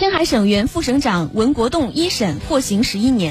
青海省原副省长文国栋一审获刑十一年。